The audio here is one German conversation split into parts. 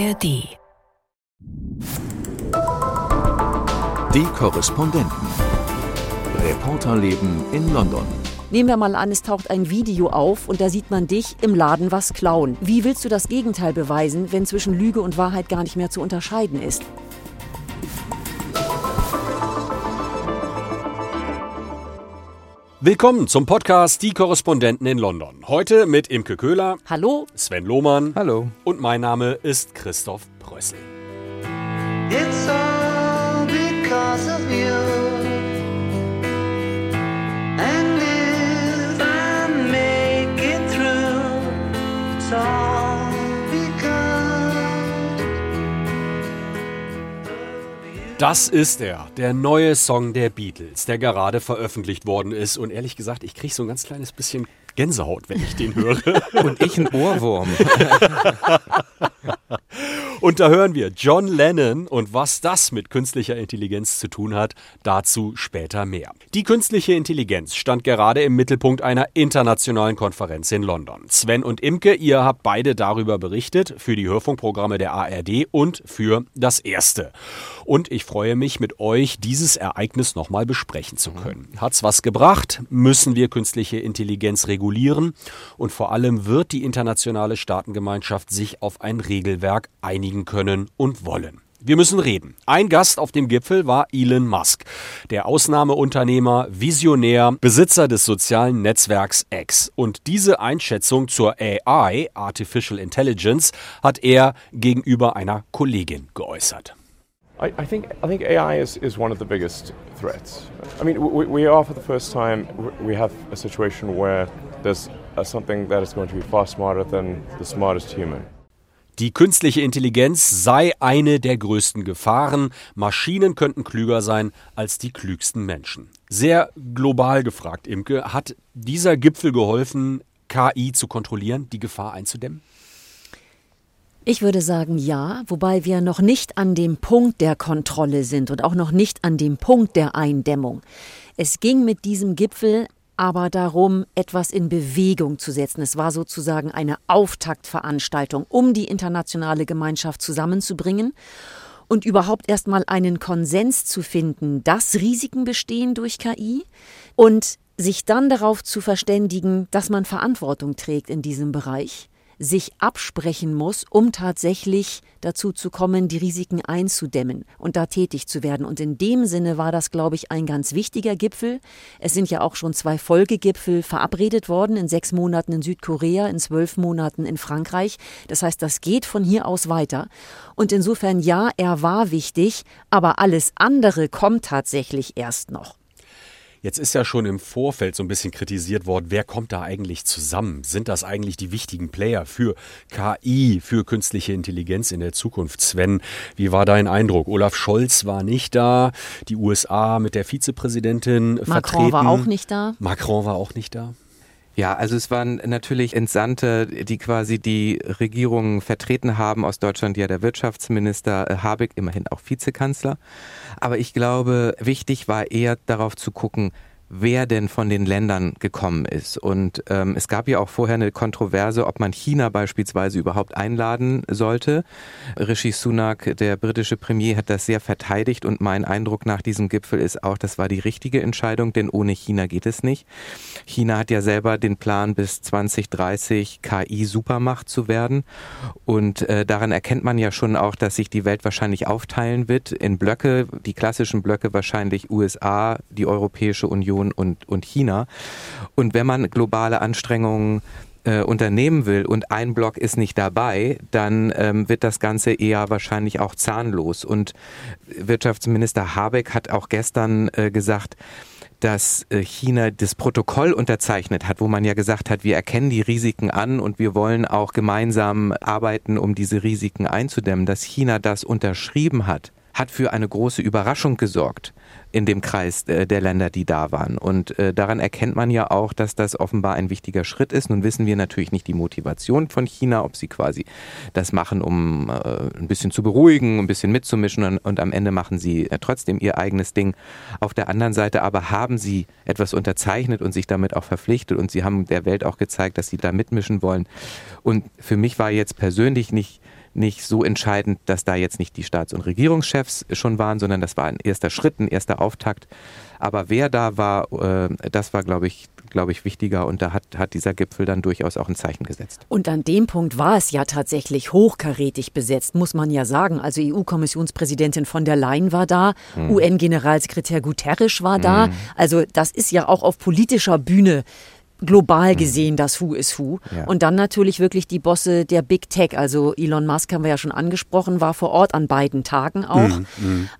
ARD. Die Korrespondenten. Reporterleben in London. Nehmen wir mal an, es taucht ein Video auf und da sieht man dich im Laden was klauen. Wie willst du das Gegenteil beweisen, wenn zwischen Lüge und Wahrheit gar nicht mehr zu unterscheiden ist? Willkommen zum Podcast Die Korrespondenten in London. Heute mit Imke Köhler. Hallo. Sven Lohmann. Hallo. Und mein Name ist Christoph Brössel. It's all because of you. And if I make it through, it's all Das ist er, der neue Song der Beatles, der gerade veröffentlicht worden ist. Und ehrlich gesagt, ich kriege so ein ganz kleines bisschen Gänsehaut, wenn ich den höre. Und ich ein Ohrwurm. Und da hören wir John Lennon und was das mit künstlicher Intelligenz zu tun hat, dazu später mehr. Die künstliche Intelligenz stand gerade im Mittelpunkt einer internationalen Konferenz in London. Sven und Imke, ihr habt beide darüber berichtet, für die Hörfunkprogramme der ARD und für das Erste. Und ich freue mich, mit euch dieses Ereignis nochmal besprechen zu können. Hat's was gebracht? Müssen wir künstliche Intelligenz regulieren? Und vor allem wird die internationale Staatengemeinschaft sich auf ein Regelwerk einigen können und wollen. Wir müssen reden. Ein Gast auf dem Gipfel war Elon Musk, der Ausnahmeunternehmer, Visionär, Besitzer des sozialen Netzwerks X. Und diese Einschätzung zur AI, Artificial Intelligence, hat er gegenüber einer Kollegin geäußert. I, I think I think AI is, is one of the biggest threats. I mean, we, we are for the first time we have a situation where there's something that is going to be far smarter than the smartest human. Die künstliche Intelligenz sei eine der größten Gefahren. Maschinen könnten klüger sein als die klügsten Menschen. Sehr global gefragt, Imke, hat dieser Gipfel geholfen, KI zu kontrollieren, die Gefahr einzudämmen? Ich würde sagen ja, wobei wir noch nicht an dem Punkt der Kontrolle sind und auch noch nicht an dem Punkt der Eindämmung. Es ging mit diesem Gipfel aber darum, etwas in Bewegung zu setzen. Es war sozusagen eine Auftaktveranstaltung, um die internationale Gemeinschaft zusammenzubringen und überhaupt erstmal einen Konsens zu finden, dass Risiken bestehen durch KI und sich dann darauf zu verständigen, dass man Verantwortung trägt in diesem Bereich sich absprechen muss, um tatsächlich dazu zu kommen, die Risiken einzudämmen und da tätig zu werden. Und in dem Sinne war das, glaube ich, ein ganz wichtiger Gipfel. Es sind ja auch schon zwei Folgegipfel verabredet worden, in sechs Monaten in Südkorea, in zwölf Monaten in Frankreich. Das heißt, das geht von hier aus weiter. Und insofern, ja, er war wichtig, aber alles andere kommt tatsächlich erst noch. Jetzt ist ja schon im Vorfeld so ein bisschen kritisiert worden, wer kommt da eigentlich zusammen? Sind das eigentlich die wichtigen Player für KI, für künstliche Intelligenz in der Zukunft? Sven, wie war dein Eindruck? Olaf Scholz war nicht da, die USA mit der Vizepräsidentin Macron vertreten. war auch nicht da. Macron war auch nicht da. Ja, also es waren natürlich Entsandte, die quasi die Regierung vertreten haben. Aus Deutschland ja der Wirtschaftsminister äh, Habeck, immerhin auch Vizekanzler. Aber ich glaube, wichtig war eher darauf zu gucken, wer denn von den Ländern gekommen ist. Und ähm, es gab ja auch vorher eine Kontroverse, ob man China beispielsweise überhaupt einladen sollte. Rishi Sunak, der britische Premier, hat das sehr verteidigt und mein Eindruck nach diesem Gipfel ist auch, das war die richtige Entscheidung, denn ohne China geht es nicht. China hat ja selber den Plan, bis 2030 KI-Supermacht zu werden. Und äh, daran erkennt man ja schon auch, dass sich die Welt wahrscheinlich aufteilen wird in Blöcke, die klassischen Blöcke wahrscheinlich USA, die Europäische Union und, und China. Und wenn man globale Anstrengungen äh, unternehmen will und ein Block ist nicht dabei, dann ähm, wird das Ganze eher wahrscheinlich auch zahnlos. Und Wirtschaftsminister Habeck hat auch gestern äh, gesagt, dass äh, China das Protokoll unterzeichnet hat, wo man ja gesagt hat, wir erkennen die Risiken an und wir wollen auch gemeinsam arbeiten, um diese Risiken einzudämmen, dass China das unterschrieben hat hat für eine große Überraschung gesorgt in dem Kreis äh, der Länder, die da waren. Und äh, daran erkennt man ja auch, dass das offenbar ein wichtiger Schritt ist. Nun wissen wir natürlich nicht die Motivation von China, ob sie quasi das machen, um äh, ein bisschen zu beruhigen, ein bisschen mitzumischen und, am Ende machen sie trotzdem ihr eigenes Ding. Auf der anderen Seite aber haben sie etwas unterzeichnet und sich damit auch verpflichtet und sie haben der Welt auch gezeigt, dass sie da mitmischen wollen. Und für mich war jetzt persönlich nicht nicht so entscheidend, dass da jetzt nicht die Staats- und Regierungschefs schon waren, sondern das war ein erster Schritt, ein erster Auftakt. Aber wer da war, äh, das war, glaube ich, glaube ich, wichtiger und da hat, hat dieser Gipfel dann durchaus auch ein Zeichen gesetzt. Und an dem Punkt war es ja tatsächlich hochkarätig besetzt, muss man ja sagen. Also EU-Kommissionspräsidentin von der Leyen war da, Hm. UN-Generalsekretär Guterres war da. Also das ist ja auch auf politischer Bühne global gesehen das Who is Who. Ja. Und dann natürlich wirklich die Bosse der Big Tech. Also Elon Musk haben wir ja schon angesprochen, war vor Ort an beiden Tagen auch.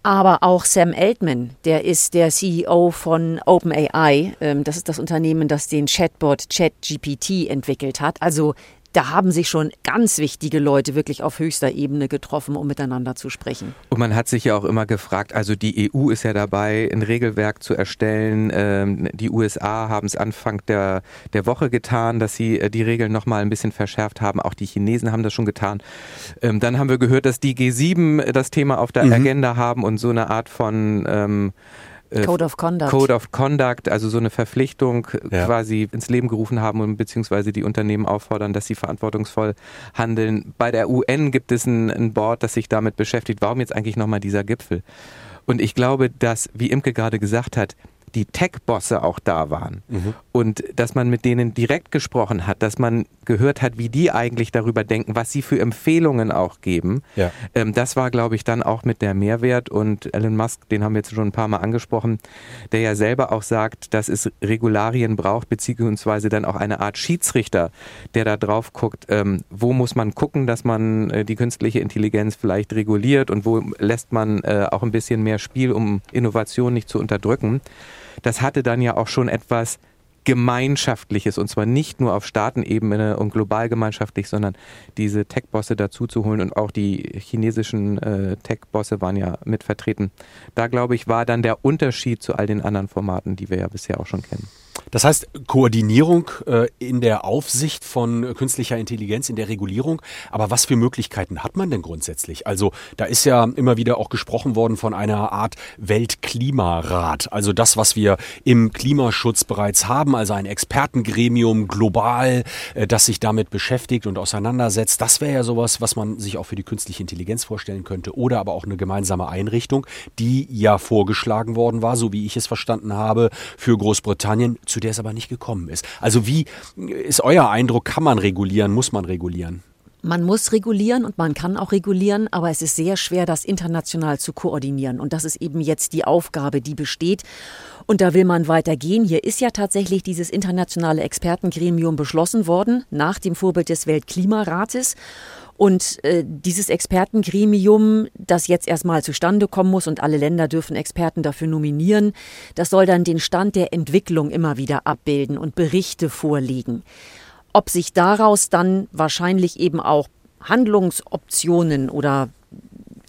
Aber auch Sam Altman, der ist der CEO von OpenAI. Ähm, das ist das Unternehmen, das den Chatbot ChatGPT entwickelt hat. Also da haben sich schon ganz wichtige Leute wirklich auf höchster Ebene getroffen, um miteinander zu sprechen. Und man hat sich ja auch immer gefragt, also die EU ist ja dabei, ein Regelwerk zu erstellen. Ähm, die USA haben es Anfang der, der Woche getan, dass sie äh, die Regeln nochmal ein bisschen verschärft haben. Auch die Chinesen haben das schon getan. Ähm, dann haben wir gehört, dass die G7 das Thema auf der Agenda haben und so eine Art von ähm, äh, Code of Conduct. Code of Conduct, also so eine Verpflichtung Ja. quasi ins Leben gerufen haben und beziehungsweise die Unternehmen auffordern, dass sie verantwortungsvoll handeln. Bei der UN gibt es ein, ein Board, das sich damit beschäftigt. Warum jetzt eigentlich nochmal dieser Gipfel? Und ich glaube, dass, wie Imke gerade gesagt hat, die Tech-Bosse auch da waren und dass man mit denen direkt gesprochen hat, dass man gehört hat, wie die eigentlich darüber denken, was sie für Empfehlungen auch geben. Ja. Ähm, das war, glaube ich, dann auch mit der Mehrwert. Und Elon Musk, den haben wir jetzt schon ein paar Mal angesprochen, der ja selber auch sagt, dass es Regularien braucht, beziehungsweise dann auch eine Art Schiedsrichter, der da drauf guckt, ähm, wo muss man gucken, dass man äh, die künstliche Intelligenz vielleicht reguliert und wo lässt man äh, auch ein bisschen mehr Spiel, um Innovation nicht zu unterdrücken. Das hatte dann ja auch schon etwas Gemeinschaftliches und zwar nicht nur auf Staatenebene und global gemeinschaftlich, sondern diese Tech-Bosse dazu zu holen und auch die chinesischen äh, Tech-Bosse waren ja mit vertreten. Da glaube ich, war dann der Unterschied zu all den anderen Formaten, die wir ja bisher auch schon kennen. Das heißt, Koordinierung äh, in der Aufsicht von künstlicher Intelligenz, in der Regulierung. Aber was für Möglichkeiten hat man denn grundsätzlich? Also da ist ja immer wieder auch gesprochen worden von einer Art Weltklimarat. Also das, was wir im Klimaschutz bereits haben, also ein Expertengremium global, äh, das sich damit beschäftigt und auseinandersetzt. Das wäre ja sowas, was man sich auch für die künstliche Intelligenz vorstellen könnte. Oder aber auch eine gemeinsame Einrichtung, die ja vorgeschlagen worden war, so wie ich es verstanden habe, für Großbritannien, zu der es aber nicht gekommen ist. Also wie ist euer Eindruck, kann man regulieren, muss man regulieren? Man muss regulieren und man kann auch regulieren, aber es ist sehr schwer, das international zu koordinieren. Und das ist eben jetzt die Aufgabe, die besteht. Und da will man weitergehen. Hier ist ja tatsächlich dieses internationale Expertengremium beschlossen worden, nach dem Vorbild des Weltklimarates. Und äh, dieses Expertengremium, das jetzt erstmal zustande kommen muss und alle Länder dürfen Experten dafür nominieren, das soll dann den Stand der Entwicklung immer wieder abbilden und Berichte vorlegen. Ob sich daraus dann wahrscheinlich eben auch Handlungsoptionen oder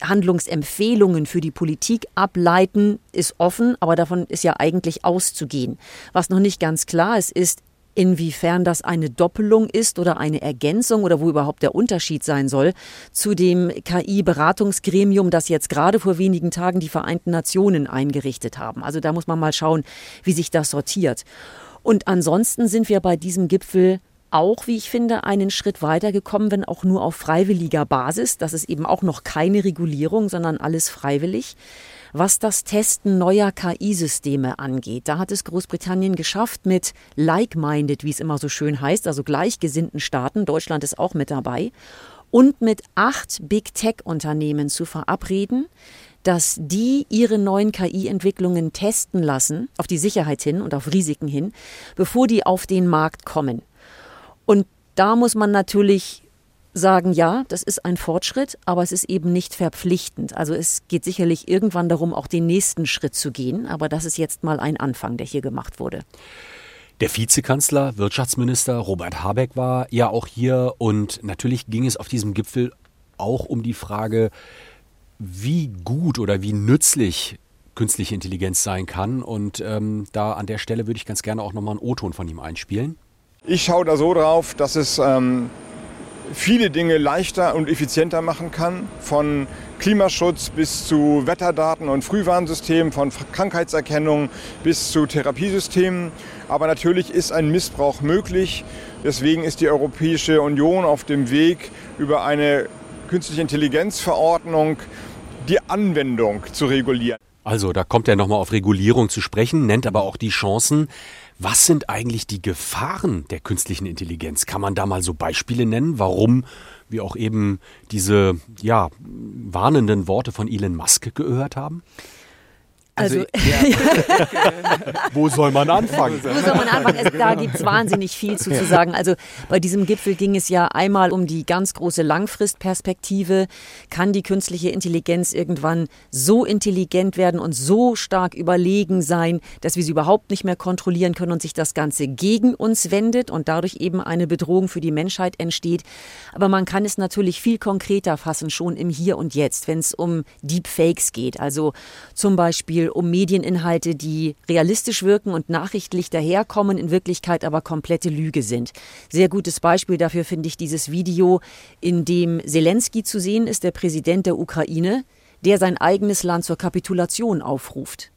Handlungsempfehlungen für die Politik ableiten, ist offen, aber davon ist ja eigentlich auszugehen. Was noch nicht ganz klar ist, ist, inwiefern das eine Doppelung ist oder eine Ergänzung oder wo überhaupt der Unterschied sein soll zu dem KI-Beratungsgremium, das jetzt gerade vor wenigen Tagen die Vereinten Nationen eingerichtet haben. Also da muss man mal schauen, wie sich das sortiert. Und ansonsten sind wir bei diesem Gipfel auch, wie ich finde, einen Schritt weitergekommen, wenn auch nur auf freiwilliger Basis. Das ist eben auch noch keine Regulierung, sondern alles freiwillig. Was das Testen neuer KI-Systeme angeht, da hat es Großbritannien geschafft, mit like-minded, wie es immer so schön heißt, also gleichgesinnten Staaten, Deutschland ist auch mit dabei, und mit acht Big Tech-Unternehmen zu verabreden, dass die ihre neuen KI-Entwicklungen testen lassen, auf die Sicherheit hin und auf Risiken hin, bevor die auf den Markt kommen. Und da muss man natürlich sagen, ja, das ist ein Fortschritt, aber es ist eben nicht verpflichtend. Also es geht sicherlich irgendwann darum, auch den nächsten Schritt zu gehen, aber das ist jetzt mal ein Anfang, der hier gemacht wurde. Der Vizekanzler, Wirtschaftsminister Robert Habeck war ja auch hier und natürlich ging es auf diesem Gipfel auch um die Frage, wie gut oder wie nützlich künstliche Intelligenz sein kann. Und ähm, da an der Stelle würde ich ganz gerne auch nochmal einen O-Ton von ihm einspielen. Ich schaue da so drauf, dass es ähm, viele Dinge leichter und effizienter machen kann, von Klimaschutz bis zu Wetterdaten und Frühwarnsystemen, von Krankheitserkennung bis zu Therapiesystemen. Aber natürlich ist ein Missbrauch möglich. Deswegen ist die Europäische Union auf dem Weg, über eine künstliche Intelligenzverordnung die Anwendung zu regulieren. Also, da kommt er nochmal auf Regulierung zu sprechen, nennt aber auch die Chancen. Was sind eigentlich die Gefahren der künstlichen Intelligenz? Kann man da mal so Beispiele nennen, warum wir auch eben diese ja, warnenden Worte von Elon Musk gehört haben? Also, ja, Wo soll man anfangen? Wo soll man anfangen? Es, da gibt es wahnsinnig viel zu, zu sagen. Also bei diesem Gipfel ging es ja einmal um die ganz große Langfristperspektive. Kann die künstliche Intelligenz irgendwann so intelligent werden und so stark überlegen sein, dass wir sie überhaupt nicht mehr kontrollieren können und sich das Ganze gegen uns wendet und dadurch eben eine Bedrohung für die Menschheit entsteht. Aber man kann es natürlich viel konkreter fassen, schon im Hier und Jetzt, wenn es um Deepfakes geht. Also zum Beispiel um Medieninhalte, die realistisch wirken und nachrichtlich daherkommen, in Wirklichkeit aber komplette Lüge sind. Sehr gutes Beispiel dafür finde ich dieses Video, in dem Zelensky zu sehen ist, der Präsident der Ukraine, der sein eigenes Land zur Kapitulation aufruft.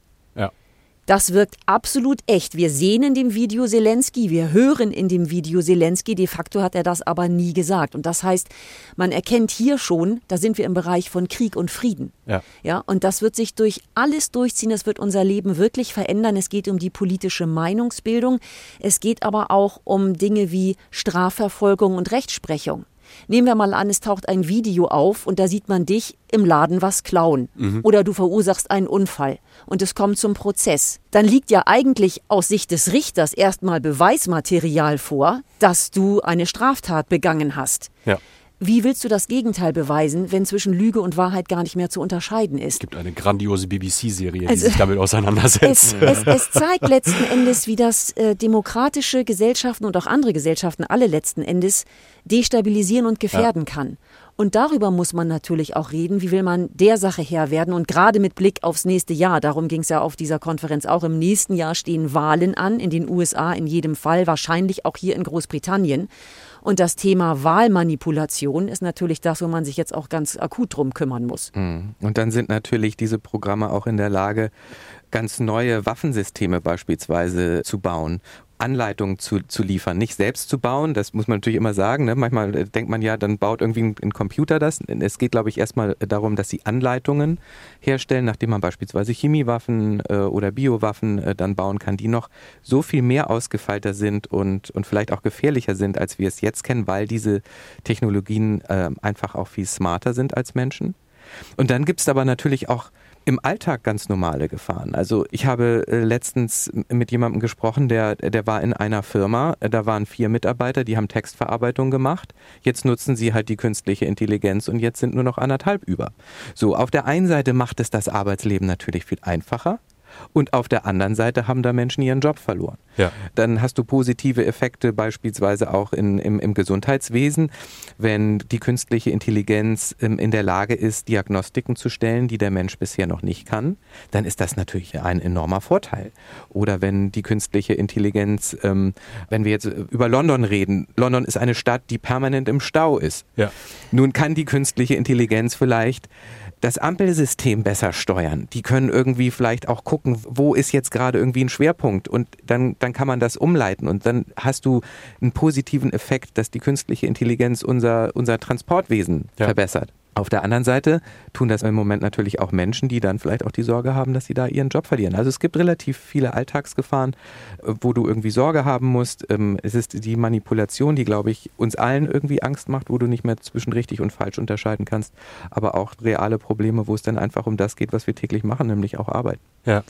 Das wirkt absolut echt. Wir sehen in dem Video Zelensky, wir hören in dem Video Zelensky. De facto hat er das aber nie gesagt. Und das heißt, man erkennt hier schon, da sind wir im Bereich von Krieg und Frieden. Ja. Ja, und das wird sich durch alles durchziehen. Das wird unser Leben wirklich verändern. Es geht um die politische Meinungsbildung. Es geht aber auch um Dinge wie Strafverfolgung und Rechtsprechung. Nehmen wir mal an, es taucht ein Video auf und da sieht man dich im Laden was klauen. Oder du verursachst einen Unfall und es kommt zum Prozess. Dann liegt ja eigentlich aus Sicht des Richters erstmal Beweismaterial vor, dass du eine Straftat begangen hast. Ja. Wie willst du das Gegenteil beweisen, wenn zwischen Lüge und Wahrheit gar nicht mehr zu unterscheiden ist? Es gibt eine grandiose BBC-Serie, die Also- sich damit auseinandersetzt. Es, es, es zeigt letzten Endes, wie das äh, demokratische Gesellschaften und auch andere Gesellschaften alle letzten Endes destabilisieren und gefährden kann. Und darüber muss man natürlich auch reden, wie will man der Sache Herr werden. Und gerade mit Blick aufs nächste Jahr, darum ging es ja auf dieser Konferenz auch, im nächsten Jahr stehen Wahlen an, in den USA in jedem Fall, wahrscheinlich auch hier in Großbritannien. Und das Thema Wahlmanipulation ist natürlich das, wo man sich jetzt auch ganz akut drum kümmern muss. Mhm. Und dann sind natürlich diese Programme auch in der Lage, ganz neue Waffensysteme beispielsweise zu bauen. Anleitungen zu, zu liefern, nicht selbst zu bauen, das muss man natürlich immer sagen. Ne? Manchmal äh, denkt man ja, dann baut irgendwie ein, Computer das. Es geht, glaube ich, erstmal darum, dass sie Anleitungen herstellen, nachdem man beispielsweise Chemiewaffen äh, oder Biowaffen äh, dann bauen kann, die noch so viel mehr ausgefeilter sind und, und vielleicht auch gefährlicher sind, als wir es jetzt kennen, weil diese Technologien äh, einfach auch viel smarter sind als Menschen. Und dann gibt es aber natürlich auch im Alltag ganz normale Gefahren. Also ich habe äh, letztens mit jemandem gesprochen, der, der war in einer Firma, äh, da waren vier Mitarbeiter, die haben Textverarbeitung gemacht. Jetzt nutzen sie halt die künstliche Intelligenz und jetzt sind nur noch anderthalb über. So, auf der einen Seite macht es das Arbeitsleben natürlich viel einfacher. Und auf der anderen Seite haben da Menschen ihren Job verloren. Ja. Dann hast du positive Effekte beispielsweise auch in, im, im Gesundheitswesen, wenn die künstliche Intelligenz ähm, in der Lage ist, Diagnostiken zu stellen, die der Mensch bisher noch nicht kann, dann ist das natürlich ein enormer Vorteil. Oder wenn die künstliche Intelligenz, ähm, wenn wir jetzt über London reden, London ist eine Stadt, die permanent im Stau ist. Ja. Nun kann die künstliche Intelligenz vielleicht das Ampelsystem besser steuern. Die können irgendwie vielleicht auch gucken, wo ist jetzt gerade irgendwie ein Schwerpunkt und dann, dann kann man das umleiten und dann hast du einen positiven Effekt, dass die künstliche Intelligenz unser, unser Transportwesen Ja. verbessert. Auf der anderen Seite tun das im Moment natürlich auch Menschen, die dann vielleicht auch die Sorge haben, dass sie da ihren Job verlieren. Also es gibt relativ viele Alltagsgefahren, äh, wo du irgendwie Sorge haben musst. Ähm, Es ist die Manipulation, die, glaube ich, uns allen irgendwie Angst macht, wo du nicht mehr zwischen richtig und falsch unterscheiden kannst. Aber auch reale Probleme, wo es dann einfach um das geht, was wir täglich machen, nämlich auch Arbeit. Ja.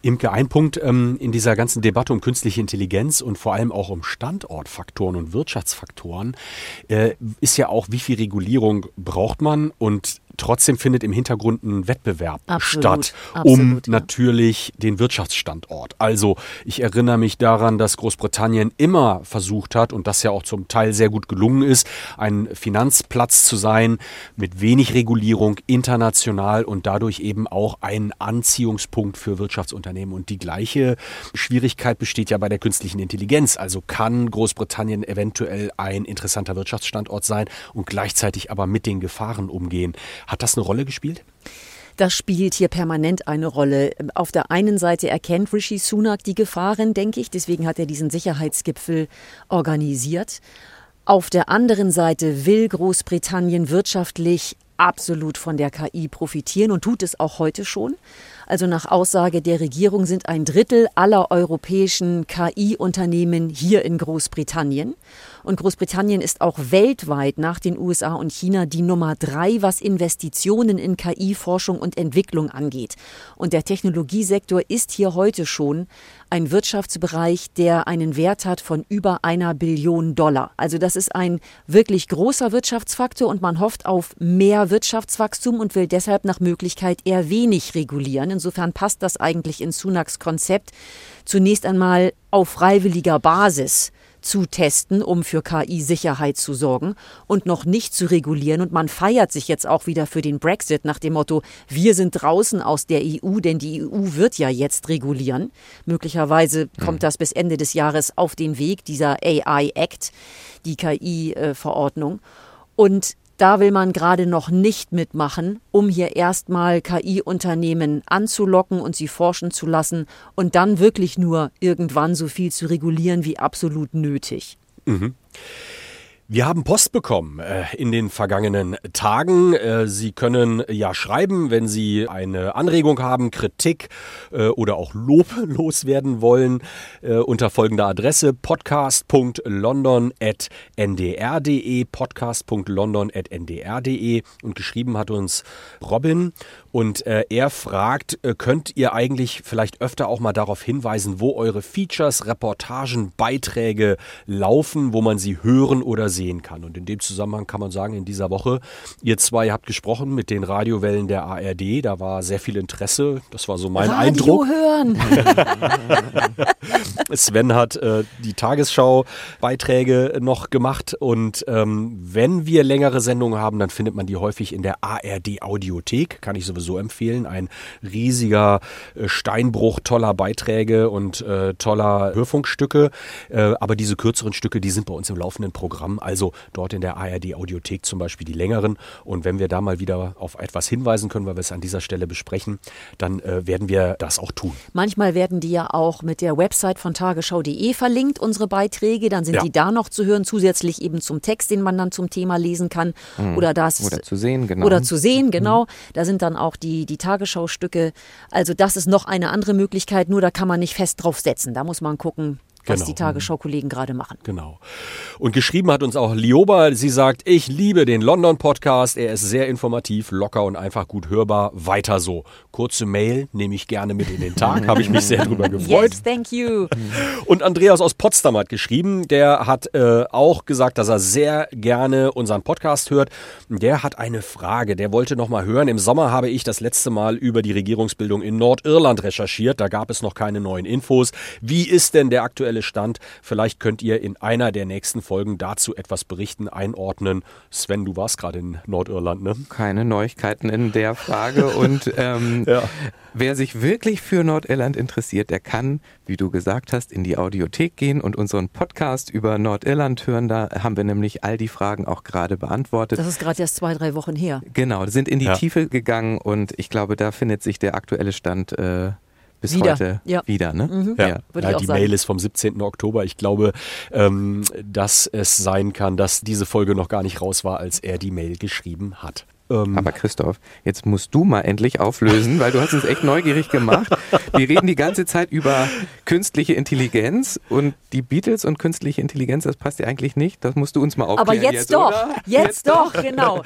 Imke, ein Punkt ähm, in dieser ganzen Debatte um künstliche Intelligenz und vor allem auch um Standortfaktoren und Wirtschaftsfaktoren äh, ist ja auch, wie viel Regulierung braucht man und trotzdem findet im Hintergrund ein Wettbewerb Absolut, statt, um absolut, ja. natürlich den Wirtschaftsstandort. Also ich erinnere mich daran, dass Großbritannien immer versucht hat und das ja auch zum Teil sehr gut gelungen ist, ein Finanzplatz zu sein mit wenig Regulierung international und dadurch eben auch ein Anziehungspunkt für Wirtschaftsunternehmen. Und die gleiche Schwierigkeit besteht ja bei der künstlichen Intelligenz. Also kann Großbritannien eventuell ein interessanter Wirtschaftsstandort sein und gleichzeitig aber mit den Gefahren umgehen. Hat das eine Rolle gespielt? Das spielt hier permanent eine Rolle. Auf der einen Seite erkennt Rishi Sunak die Gefahren, denke ich. Deswegen hat er diesen Sicherheitsgipfel organisiert. Auf der anderen Seite will Großbritannien wirtschaftlich absolut von der KI profitieren und tut es auch heute schon. Also nach Aussage der Regierung sind ein Drittel aller europäischen KI-Unternehmen hier in Großbritannien. Und Großbritannien ist auch weltweit nach den USA und China die Nummer drei, was Investitionen in KI-Forschung und Entwicklung angeht. Und der Technologiesektor ist hier heute schon ein Wirtschaftsbereich, der einen Wert hat von über einer Billion Dollar. Also das ist ein wirklich großer Wirtschaftsfaktor und man hofft auf mehr Wirtschaftswachstum und will deshalb nach Möglichkeit eher wenig regulieren. Insofern passt das eigentlich in Sunaks Konzept zunächst einmal auf freiwilliger Basis zu testen, um für KI-Sicherheit zu sorgen und noch nicht zu regulieren. Und man feiert sich jetzt auch wieder für den Brexit nach dem Motto, wir sind draußen aus der EU, denn die EU wird ja jetzt regulieren. Möglicherweise kommt das bis Ende des Jahres auf den Weg, dieser AI Act, die KI-Verordnung. Und da will man gerade noch nicht mitmachen, um hier erstmal KI-Unternehmen anzulocken und sie forschen zu lassen und dann wirklich nur irgendwann so viel zu regulieren wie absolut nötig. Wir haben Post bekommen äh, in den vergangenen Tagen. Äh, Sie können ja schreiben, wenn Sie eine Anregung haben, Kritik äh, oder auch Lob loswerden wollen, äh, unter folgender Adresse podcast.london.ndr.de podcast.london.ndr.de und geschrieben hat uns Robin und äh, er fragt, äh, könnt ihr eigentlich vielleicht öfter auch mal darauf hinweisen, wo eure Features, Reportagen, Beiträge laufen, wo man sie hören oder sehen kann. Und in dem Zusammenhang kann man sagen, in dieser Woche, ihr zwei habt gesprochen mit den Radiowellen der ARD, da war sehr viel Interesse, das war so mein Radio Eindruck. hören. Sven hat äh, die Tagesschau-Beiträge noch gemacht und ähm, wenn wir längere Sendungen haben, dann findet man die häufig in der ARD-Audiothek, kann ich sowieso empfehlen. Ein riesiger äh, Steinbruch toller Beiträge und äh, toller Hörfunkstücke, äh, aber diese kürzeren Stücke, die sind bei uns im laufenden Programm, also dort in der ARD-Audiothek zum Beispiel die längeren und wenn wir da mal wieder auf etwas hinweisen können, weil wir es an dieser Stelle besprechen, dann äh, werden wir das auch tun. Manchmal werden die ja auch mit der Website von tagesschau.de verlinkt, unsere Beiträge. Dann sind Ja. die da noch zu hören, zusätzlich eben zum Text, den man dann zum Thema lesen kann. Oder das. Oder zu sehen, genau. Oder zu sehen, genau. Da sind dann auch die, die Tagesschau-Stücke. Also das ist noch eine andere Möglichkeit, nur da kann man nicht fest drauf setzen. Da muss man gucken, was Genau. die Tagesschau-Kollegen gerade machen. Genau. Und geschrieben hat uns auch Lioba. Sie sagt, ich liebe den London-Podcast. Er ist sehr informativ, locker und einfach gut hörbar. Weiter so. Kurze Mail nehme ich gerne mit in den Tag. Habe ich mich sehr drüber gefreut. Yes, thank you. Und Andreas aus Potsdam hat geschrieben, der hat äh, auch gesagt, dass er sehr gerne unseren Podcast hört. Der hat eine Frage, der wollte noch mal hören. Im Sommer habe ich das letzte Mal über die Regierungsbildung in Nordirland recherchiert. Da gab es noch keine neuen Infos. Wie ist denn der aktuelle Stand? Vielleicht könnt ihr in einer der nächsten Folgen dazu etwas berichten, einordnen. Sven, du warst gerade in Nordirland, ne? keine Neuigkeiten in der Frage. Und ähm, Ja. wer sich wirklich für Nordirland interessiert, der kann, wie du gesagt hast, in die Audiothek gehen und unseren Podcast über Nordirland hören. Da haben wir nämlich all die Fragen auch gerade beantwortet. Das ist gerade erst zwei, drei Wochen her. Genau, sind in die Ja. Tiefe gegangen und ich glaube, da findet sich der aktuelle Stand äh, bis Wieder, heute ja. wieder. Ne? Ja. Würde ich auch die sagen. Mail ist vom 17. Oktober. Ich glaube, ähm, dass es sein kann, dass diese Folge noch gar nicht raus war, als er die Mail geschrieben hat. Ähm, Aber Christoph, jetzt musst du mal endlich auflösen, weil du hast uns echt neugierig gemacht. Wir reden die ganze Zeit über künstliche Intelligenz und die Beatles und künstliche Intelligenz, das passt ja eigentlich nicht. Das musst du uns mal aufklären. Aber jetzt, doch, oder? jetzt, doch, genau.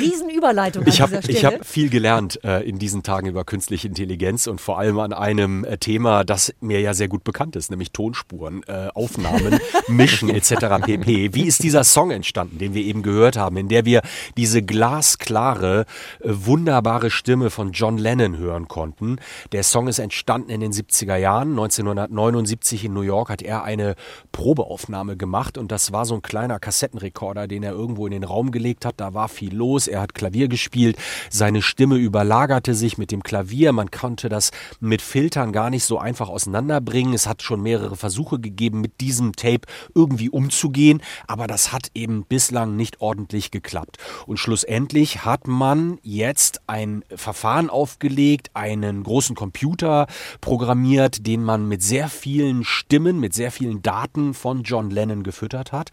Riesenüberleitung ich habe dieser ich Stelle. hab viel gelernt äh, in diesen Tagen über künstliche Intelligenz und vor allem an einem äh, Thema, das mir ja sehr gut bekannt ist, nämlich Tonspuren, äh, Aufnahmen, Mischen etc. pp. Wie ist dieser Song entstanden, den wir eben gehört haben, in der wir diese glasklare, äh, wunderbare Stimme von John Lennon hören konnten? Der Song ist entstanden in den 70er Jahren. 1979 in New York hat er eine Probeaufnahme gemacht und das war so ein kleiner Kassettenrekorder, den er irgendwo in den Raum gelegt hat. Da war viel los. Er hat Klavier gespielt. Seine Stimme überlagerte sich mit dem Klavier. Man konnte das mit Filtern gar nicht so einfach auseinanderbringen. Es hat schon mehrere Versuche gegeben, mit diesem Tape irgendwie umzugehen, aber das hat eben bislang nicht ordentlich geklappt. Und schlussendlich hat hat man jetzt ein Verfahren aufgelegt, einen großen Computer programmiert, den man mit sehr vielen Stimmen, mit sehr vielen Daten von John Lennon gefüttert hat.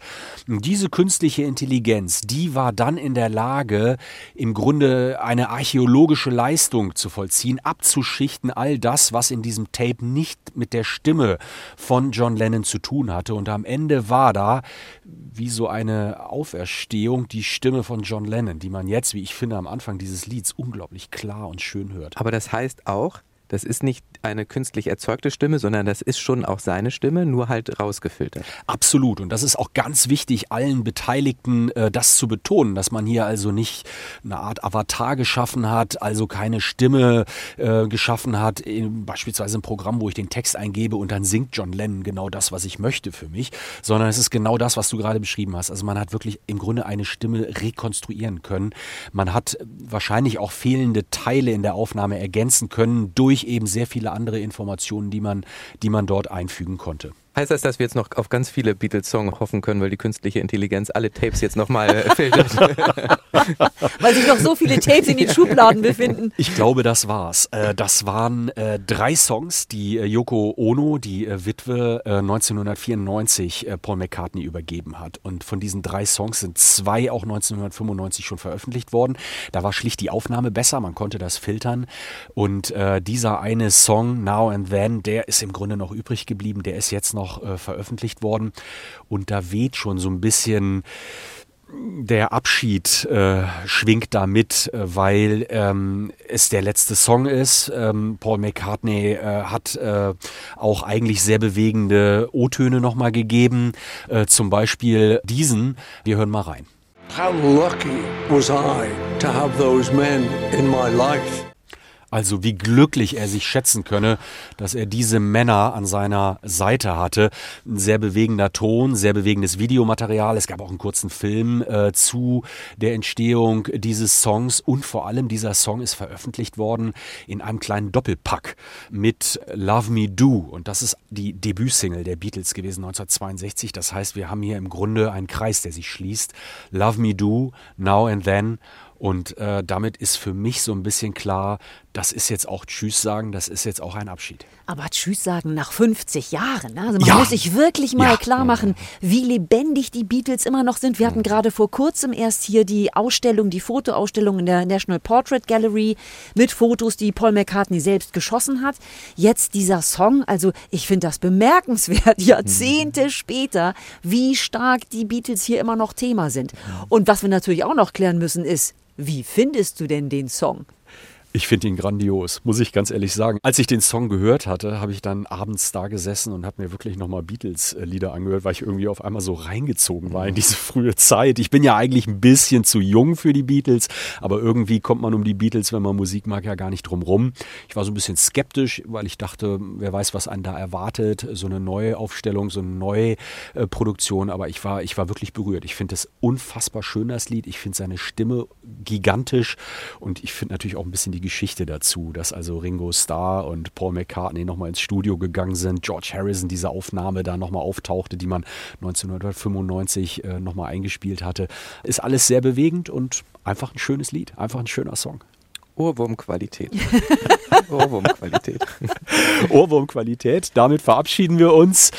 Und diese künstliche Intelligenz, die war dann in der Lage, im Grunde eine archäologische Leistung zu vollziehen, abzuschichten all das, was in diesem Tape nicht mit der Stimme von John Lennon zu tun hatte. Und am Ende war da wie so eine Auferstehung die Stimme von John Lennon, die man jetzt, wie ich finde, am Anfang dieses Lieds unglaublich klar und schön hört. Aber das heißt auch, das ist nicht eine künstlich erzeugte Stimme, sondern das ist schon auch seine Stimme, nur halt rausgefiltert. Absolut. Und das ist auch ganz wichtig, allen Beteiligten äh, das zu betonen, dass man hier also nicht eine Art Avatar geschaffen hat, also keine Stimme äh, geschaffen hat, in, beispielsweise im Programm, wo ich den Text eingebe und dann singt John Lennon genau das, was ich möchte für mich, sondern es ist genau das, was du gerade beschrieben hast. Also man hat wirklich im Grunde eine Stimme rekonstruieren können. Man hat wahrscheinlich auch fehlende Teile in der Aufnahme ergänzen können durch eben sehr viele andere Informationen, die man, die man dort einfügen konnte. Heißt das, dass wir jetzt noch auf ganz viele Beatles-Songs hoffen können, weil die künstliche Intelligenz alle Tapes jetzt nochmal äh, filtert? Weil sich noch so viele Tapes in den Schubladen befinden. Ich glaube, das war's. Äh, Das waren äh, drei Songs, die Yoko Ono, die Witwe, äh, 1994 äh, Paul McCartney übergeben hat. Und von diesen drei Songs sind zwei auch 1995 schon veröffentlicht worden. Da war schlicht die Aufnahme besser, man konnte das filtern. Und dieser eine Song, Now and Then, der ist im Grunde noch übrig geblieben. Der ist jetzt noch äh, veröffentlicht worden. Und da weht schon so ein bisschen der Abschied äh, schwingt da mit, äh, weil ähm, es der letzte Song ist. Ähm, Paul McCartney äh, hat äh, auch eigentlich sehr bewegende O-Töne nochmal gegeben, äh, zum Beispiel diesen. Wir hören mal rein. How lucky was I to have those men in my life? Also wie glücklich er sich schätzen könne, dass er diese Männer an seiner Seite hatte. Ein sehr bewegender Ton, sehr bewegendes Videomaterial. Es gab auch einen kurzen Film äh, zu der Entstehung dieses Songs und vor allem dieser Song ist veröffentlicht worden in einem kleinen Doppelpack mit Love Me Do und das ist die Debütsingle der Beatles gewesen 1962. Das heißt, wir haben hier im Grunde einen Kreis, der sich schließt. Love Me Do, Now and Then und äh, damit ist für mich so ein bisschen klar, das ist jetzt auch Tschüss sagen, das ist jetzt auch ein Abschied. Aber Tschüss sagen nach 50 Jahren. ne? Also man Ja. muss sich wirklich mal Ja. klar machen, wie lebendig die Beatles immer noch sind. Wir hatten gerade vor kurzem erst hier die Ausstellung, die Fotoausstellung in der National Portrait Gallery mit Fotos, die Paul McCartney selbst geschossen hat. Jetzt dieser Song, also ich finde das bemerkenswert, Jahrzehnte später, wie stark die Beatles hier immer noch Thema sind. Und was wir natürlich auch noch klären müssen ist, wie findest du denn den Song? Ich finde ihn grandios, muss ich ganz ehrlich sagen. Als ich den Song gehört hatte, habe ich dann abends da gesessen und habe mir wirklich nochmal Beatles-Lieder angehört, weil ich irgendwie auf einmal so reingezogen war in diese frühe Zeit. Ich bin ja eigentlich ein bisschen zu jung für die Beatles, aber irgendwie kommt man um die Beatles, wenn man Musik mag, ja gar nicht drum rum. Ich war so ein bisschen skeptisch, weil ich dachte, wer weiß, was einen da erwartet, so eine neue Aufstellung, so eine neue äh, Produktion, aber ich war, ich war wirklich berührt. Ich finde das unfassbar schön, das Lied. Ich finde seine Stimme gigantisch und ich finde natürlich auch ein bisschen die Geschichte dazu, dass also Ringo Starr und Paul McCartney nochmal ins Studio gegangen sind, George Harrison diese Aufnahme da nochmal auftauchte, die man 1995 äh, nochmal eingespielt hatte. Ist alles sehr bewegend und einfach ein schönes Lied, einfach ein schöner Song. Ohrwurmqualität. Ohrwurmqualität. Ohrwurmqualität. Damit verabschieden wir uns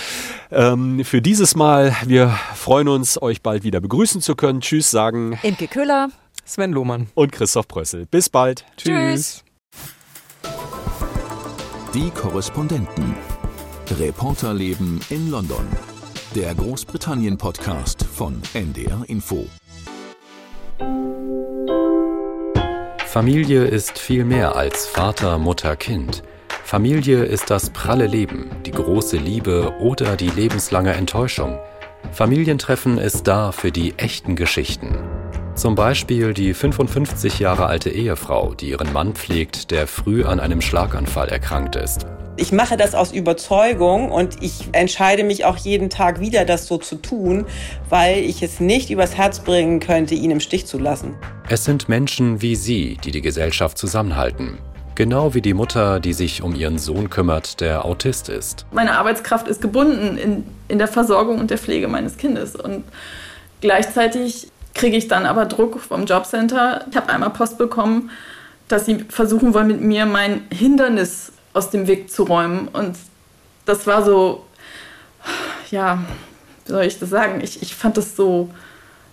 ähm, für dieses Mal. Wir freuen uns, euch bald wieder begrüßen zu können. Tschüss sagen Imke Köhler. Sven Lohmann. und Christoph Brössel. Bis bald. Tschüss. Die Korrespondenten. Reporterleben in London. Der Großbritannien-Podcast von NDR Info. Familie ist viel mehr als Vater, Mutter, Kind. Familie ist das pralle Leben, die große Liebe oder die lebenslange Enttäuschung. Familientreffen ist da für die echten Geschichten. Zum Beispiel die 55 Jahre alte Ehefrau, die ihren Mann pflegt, der früh an einem Schlaganfall erkrankt ist. Ich mache das aus Überzeugung und ich entscheide mich auch jeden Tag wieder, das so zu tun, weil ich es nicht übers Herz bringen könnte, ihn im Stich zu lassen. Es sind Menschen wie Sie, die die Gesellschaft zusammenhalten. Genau wie die Mutter, die sich um ihren Sohn kümmert, der Autist ist. Meine Arbeitskraft ist gebunden in, in der Versorgung und der Pflege meines Kindes. Und gleichzeitig kriege ich dann aber Druck vom Jobcenter. Ich habe einmal Post bekommen, dass sie versuchen wollen, mit mir mein Hindernis aus dem Weg zu räumen. Und das war so, ja, wie soll ich das sagen? Ich, ich fand das so,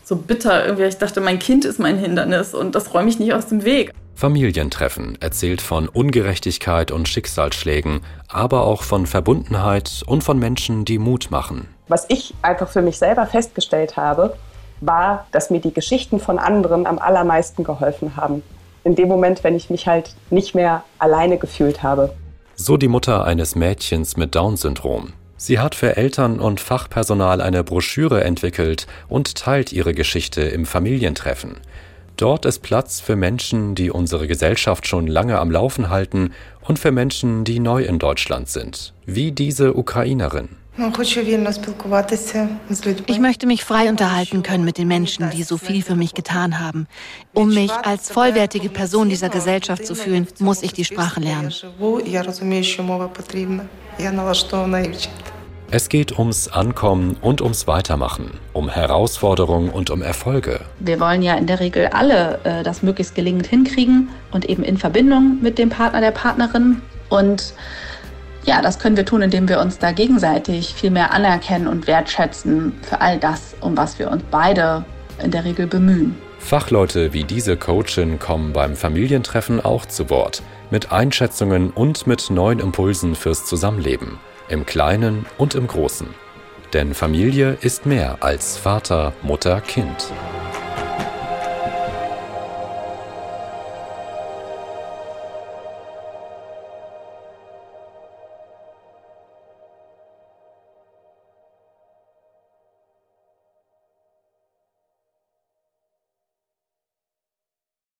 so bitter. Irgendwie, ich dachte, mein Kind ist mein Hindernis und das räume ich nicht aus dem Weg. Familientreffen erzählt von Ungerechtigkeit und Schicksalsschlägen, aber auch von Verbundenheit und von Menschen, die Mut machen. Was ich einfach für mich selber festgestellt habe, war, dass mir die Geschichten von anderen am allermeisten geholfen haben. In dem Moment, wenn ich mich halt nicht mehr alleine gefühlt habe. So die Mutter eines Mädchens mit Down-Syndrom. Sie hat für Eltern und Fachpersonal eine Broschüre entwickelt und teilt ihre Geschichte im Familientreffen. Dort ist Platz für Menschen, die unsere Gesellschaft schon lange am Laufen halten und für Menschen, die neu in Deutschland sind, wie diese Ukrainerin. Ich möchte mich frei unterhalten können mit den Menschen, die so viel für mich getan haben. Um mich als vollwertige Person dieser Gesellschaft zu fühlen, muss ich die Sprache lernen. Es geht ums Ankommen und ums Weitermachen, um Herausforderungen und um Erfolge. Wir wollen ja in der Regel alle äh, das möglichst gelingend hinkriegen und eben in Verbindung mit dem Partner, der Partnerin. Und ja, das können wir tun, indem wir uns da gegenseitig viel mehr anerkennen und wertschätzen für all das, um was wir uns beide in der Regel bemühen. Fachleute wie diese Coachin kommen beim Familientreffen auch zu Wort, mit Einschätzungen und mit neuen Impulsen fürs Zusammenleben, im Kleinen und im Großen. Denn Familie ist mehr als Vater, Mutter, Kind.